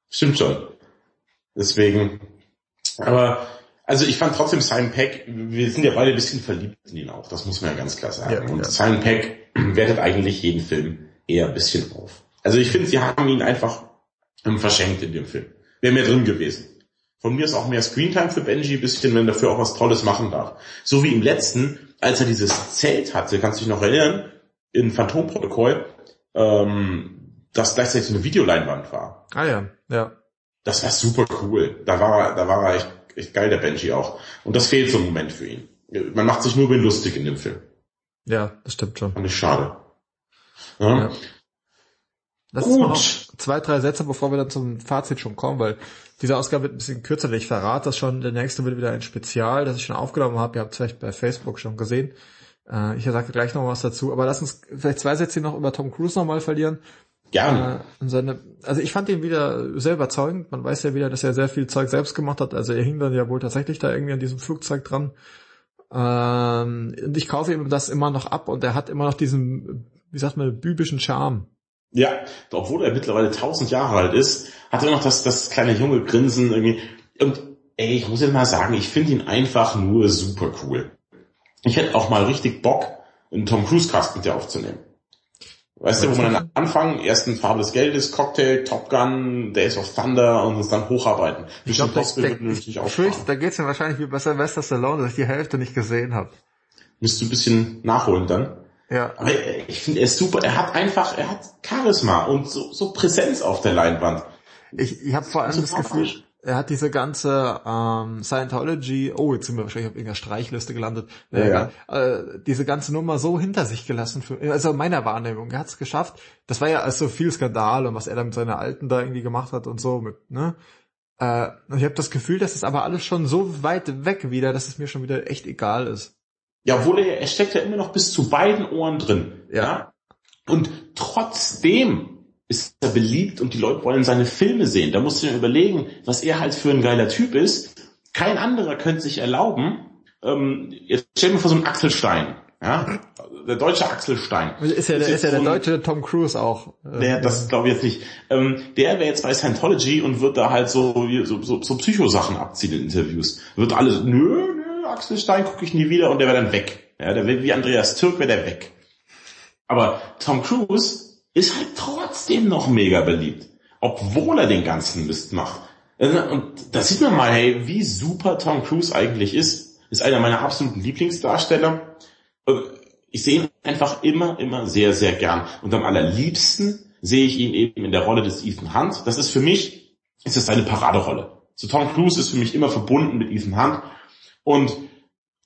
stimmt schon. Deswegen, aber also ich fand trotzdem Simon Peck, wir sind ja beide ein bisschen verliebt in ihn auch, das muss man ja ganz klar sagen. Ja, und ja. Simon Peck wertet eigentlich jeden Film eher ein bisschen auf. Also ich finde, sie haben ihn einfach ähm, verschenkt in dem Film. Wäre mehr drin gewesen. Von mir ist auch mehr Screentime für Benji, ein bisschen, wenn er dafür auch was Tolles machen darf. So wie im letzten, als er dieses Zelt hatte, kannst du dich noch erinnern, in Phantomprotokoll, ähm, das gleichzeitig eine Videoleinwand war. Ah ja, ja. Das war super cool. Da war er, da war er echt echt geil, der Benji auch. Und das fehlt so im Moment für ihn. Man macht sich nur über ihn lustig in dem Film. Ja, das stimmt schon. Und ist schade. Ja. ja. Lass Gut. Uns noch zwei, drei Sätze, bevor wir dann zum Fazit schon kommen, weil diese Ausgabe wird ein bisschen kürzer. Ich verrate das schon. Der nächste wird wieder ein Spezial, das ich schon aufgenommen habe. Ihr habt es vielleicht bei Facebook schon gesehen. Äh, ich sage gleich noch was dazu. Aber lass uns vielleicht zwei Sätze noch über Tom Cruise nochmal verlieren. Gerne. Äh, seine, also ich fand ihn wieder sehr überzeugend. Man weiß ja wieder, dass er sehr viel Zeug selbst gemacht hat. Also er hing dann ja wohl tatsächlich da irgendwie an diesem Flugzeug dran. Ähm, und ich kaufe ihm das immer noch ab und er hat immer noch diesen, wie sagt man, bübischen Charme. Ja, obwohl er mittlerweile tausend Jahre alt ist, hat er noch das, das kleine junge Grinsen irgendwie. Und ey, ich muss jetzt mal sagen, ich finde ihn einfach nur super cool. Ich hätte auch mal richtig Bock, einen Tom Cruise Cast mit dir aufzunehmen. Weißt du, wo man dann anfangen, ersten Farbe des Geldes, Cocktail, Top Gun, Days of Thunder und uns dann hocharbeiten. Ich glaube, natürlich auch fürchte, da geht's mir wahrscheinlich wie bei Sylvester Stallone, dass ich die Hälfte nicht gesehen habe. Müsst du ein bisschen nachholen dann. Ja. Aber ich finde, er ist super. Er hat einfach, er hat Charisma und so, so Präsenz auf der Leinwand. Ich, ich habe vor allem das, das Gefühl, er hat diese ganze ähm, Scientology, oh, jetzt sind wir wahrscheinlich auf irgendeiner Streichliste gelandet, ja, ja. Äh, diese ganze Nummer so hinter sich gelassen, für, also meiner Wahrnehmung, er hat es geschafft. Das war ja also viel Skandal und was er da mit seiner Alten da irgendwie gemacht hat und so, mit, ne? Äh, und ich habe das Gefühl, das ist aber alles schon so weit weg wieder, dass es mir schon wieder echt egal ist. Ja, obwohl er, er steckt ja immer noch bis zu beiden Ohren drin. Ja. ja? Und trotzdem ist er beliebt und die Leute wollen seine Filme sehen. Da musst du dir überlegen, was er halt für ein geiler Typ ist. Kein anderer könnte sich erlauben, ähm, jetzt stell mir vor so einen Axel Stein. Ja, der deutsche Axel Stein. Ist ja, der, ist ja der deutsche Tom Cruise auch. Der, das glaube ich jetzt nicht. Ähm, der wäre jetzt bei Scientology und wird da halt so, so, so, so Psychosachen abziehen in Interviews. Wird alles, nö, nö, Axel Stein gucke ich nie wieder und der wäre dann weg. Ja, der wäre wie Andreas Türk, wäre der weg. Aber Tom Cruise ist halt trotzdem noch mega beliebt. Obwohl er den ganzen Mist macht. Und da sieht man mal, hey, wie super Tom Cruise eigentlich ist. Ist einer meiner absoluten Lieblingsdarsteller. Ich sehe ihn einfach immer, immer sehr, sehr gern. Und am allerliebsten sehe ich ihn eben in der Rolle des Ethan Hunt. Das ist für mich, ist das seine Paraderolle. So Tom Cruise ist für mich immer verbunden mit Ethan Hunt. Und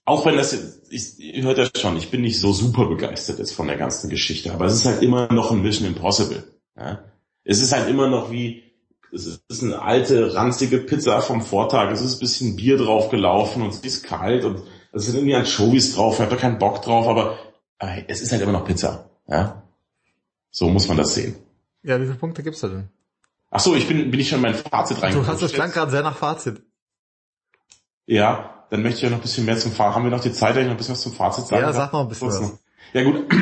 auch wenn das, ich, ihr hört ja schon, ich bin nicht so super begeistert jetzt von der ganzen Geschichte, aber es ist halt immer noch ein Mission Impossible. Ja? Es ist halt immer noch wie, es ist eine alte, ranzige Pizza vom Vortag, es ist ein bisschen Bier drauf gelaufen und es ist kalt und es sind irgendwie Anchovies drauf, ich habe da keinen Bock drauf, aber äh, es ist halt immer noch Pizza. Ja? So muss man das sehen. Ja, wie viele Punkte gibt's da denn? Ach so, ich bin, bin ich schon in mein Fazit reingekommen. Du hast das klang gerade sehr nach Fazit. Ja, dann möchte ich ja noch ein bisschen mehr zum Fazit. Haben wir noch die Zeit, dass ich noch ein bisschen was zum Fazit sagen Ja, sag noch ein bisschen was. Ja gut.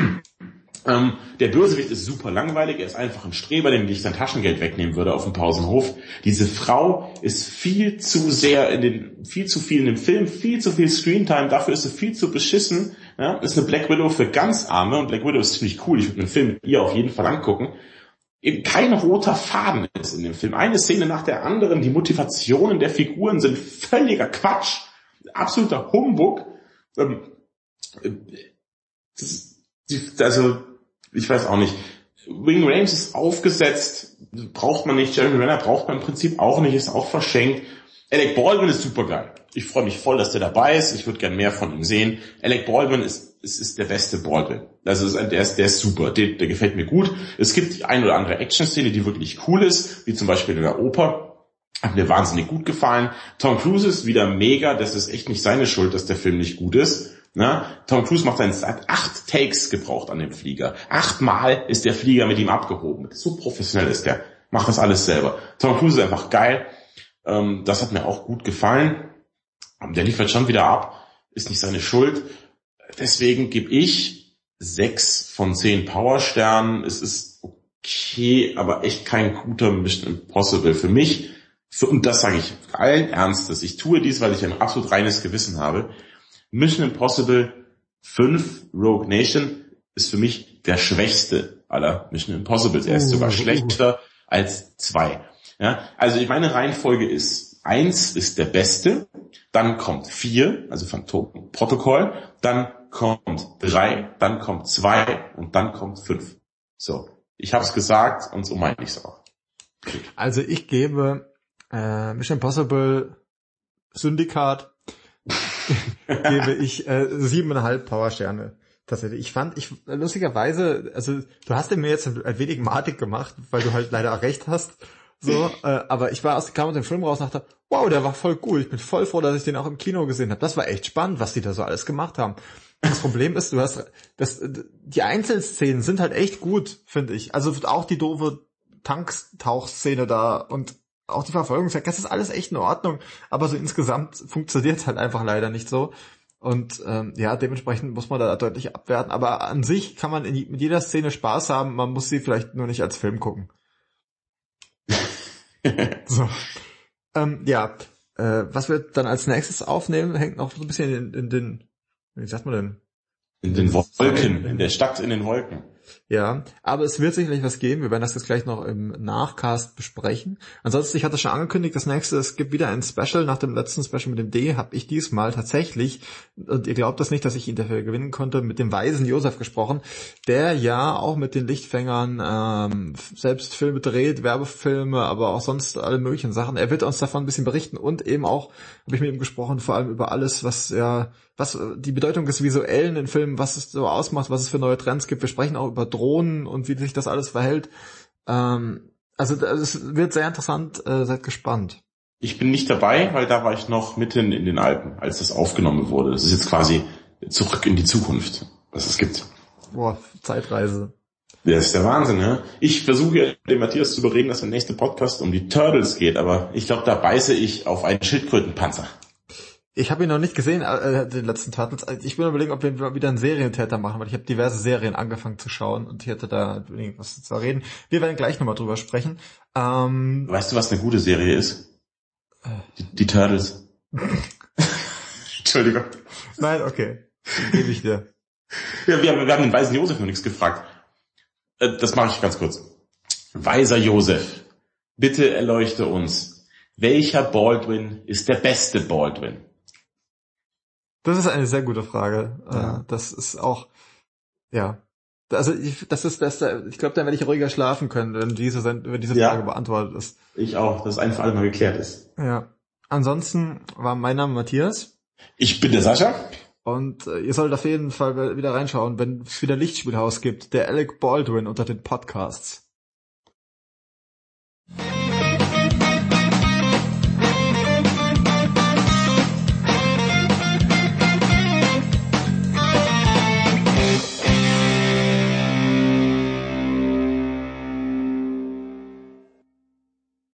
Ähm, der Bösewicht ist super langweilig, er ist einfach ein Streber, dem ich sein Taschengeld wegnehmen würde auf dem Pausenhof. Diese Frau ist viel zu sehr in den, viel zu viel in dem Film, viel zu viel Screentime, dafür ist sie viel zu beschissen. Ja, ist eine Black Widow für ganz Arme und Black Widow ist ziemlich cool, ich würde mir den Film mit ihr auf jeden Fall angucken. Eben kein roter Faden ist in dem Film. Eine Szene nach der anderen, die Motivationen der Figuren sind völliger Quatsch absoluter Humbug. Ähm, also, ich weiß auch nicht. Wing Rames ist aufgesetzt, braucht man nicht. Jeremy Renner braucht man im Prinzip auch nicht, ist auch verschenkt. Alec Baldwin ist super geil. Ich freue mich voll, dass der dabei ist. Ich würde gern mehr von ihm sehen. Alec Baldwin ist, ist, ist der beste Baldwin. Also ist, der, ist, der ist super. Der, der gefällt mir gut. Es gibt die ein oder andere Action-Szene, die wirklich cool ist, wie zum Beispiel in der Oper. Hat mir wahnsinnig gut gefallen. Tom Cruise ist wieder mega. Das ist echt nicht seine Schuld, dass der Film nicht gut ist. Na, Tom Cruise macht seinen, hat acht Takes gebraucht an dem Flieger. Achtmal ist der Flieger mit ihm abgehoben. So professionell ist der. Macht das alles selber. Tom Cruise ist einfach geil. Ähm, das hat mir auch gut gefallen. Der liefert schon wieder ab. Ist nicht seine Schuld. Deswegen gebe ich sechs von zehn Powersternen. Es ist okay, aber echt kein guter Mission Impossible für mich. Und das sage ich allen Ernstes. Ich tue dies, weil ich ein absolut reines Gewissen habe. Mission Impossible 5 Rogue Nation ist für mich der schwächste aller Mission Impossibles. Er ist sogar uh. schlechter als zwei. Ja, also meine Reihenfolge ist eins ist der beste, dann kommt vier, also Phantom Protokoll, dann kommt drei, dann kommt zwei und dann kommt fünf. So, ich habe es gesagt und so meine ich es auch. Also ich gebe äh, Mission Impossible Syndikat gebe ich äh, siebeneinhalb Powersterne. Tatsächlich. Ich fand, ich lustigerweise, also du hast mir jetzt ein wenig matig gemacht, weil du halt leider recht hast. So, äh, aber ich war aus kam aus dem Film raus und dachte, wow, der war voll cool. Ich bin voll froh, dass ich den auch im Kino gesehen habe. Das war echt spannend, was die da so alles gemacht haben. Das Problem ist, du hast das, die Einzelszenen sind halt echt gut, finde ich. Also auch die doofe Tanktauchszene da und auch die Verfolgungsjagd, das ist alles echt in Ordnung, aber so insgesamt funktioniert halt einfach leider nicht so. Und ähm, ja, dementsprechend muss man da deutlich abwerten. Aber an sich kann man in, mit jeder Szene Spaß haben, man muss sie vielleicht nur nicht als Film gucken. so. Ähm, ja, äh, was wir dann als nächstes aufnehmen, hängt noch so ein bisschen in, in den, wie sagt man denn? In den Wolken, in der Stadt in den Wolken. Ja, aber es wird sicherlich was geben. Wir werden das jetzt gleich noch im Nachcast besprechen. Ansonsten, ich hatte schon angekündigt, das nächste, es gibt wieder ein Special. Nach dem letzten Special mit dem D habe ich diesmal tatsächlich, und ihr glaubt das nicht, dass ich ihn dafür gewinnen konnte, mit dem weisen Josef gesprochen, der ja auch mit den Lichtfängern ähm, selbst Filme dreht, Werbefilme, aber auch sonst alle möglichen Sachen. Er wird uns davon ein bisschen berichten und eben auch, habe ich mit ihm gesprochen, vor allem über alles, was ja was die Bedeutung des Visuellen in Filmen, was es so ausmacht, was es für neue Trends gibt. Wir sprechen auch über Drohnen und wie sich das alles verhält. Ähm, also es wird sehr interessant, äh, seid gespannt. Ich bin nicht dabei, weil da war ich noch mitten in den Alpen, als das aufgenommen wurde. Das ist jetzt quasi zurück in die Zukunft, was es gibt. Boah, Zeitreise. Das ist der Wahnsinn, ne? Ich versuche den Matthias zu überreden, dass der nächste Podcast um die Turtles geht, aber ich glaube, da beiße ich auf einen Schildkrötenpanzer. Ich habe ihn noch nicht gesehen, äh, den letzten Turtles. Ich bin überlegen, ob wir wieder einen Serientäter machen, weil ich habe diverse Serien angefangen zu schauen und ich hätte da was zu reden. Wir werden gleich nochmal drüber sprechen. Ähm, weißt du, was eine gute Serie ist? Die, die Turtles. Entschuldigung. Nein, okay. Gebe ich dir. Ja, wir, haben, wir haben den Weisen Josef noch nichts gefragt. Äh, das mache ich ganz kurz. Weiser Josef, bitte erleuchte uns. Welcher Baldwin ist der beste Baldwin? Das ist eine sehr gute Frage. Äh, ja. Das ist auch, ja. Also ich, das ist das, ich glaube, dann werde ich ruhiger schlafen können, wenn diese, wenn diese Frage ja, beantwortet ist. Ich auch, dass ein für alle Mal geklärt ist. Ja. Ansonsten war mein Name Matthias. Ich bin der Sascha. Und äh, ihr sollt auf jeden Fall wieder reinschauen, wenn es wieder Lichtspielhaus gibt. Der Alec Baldwin unter den Podcasts.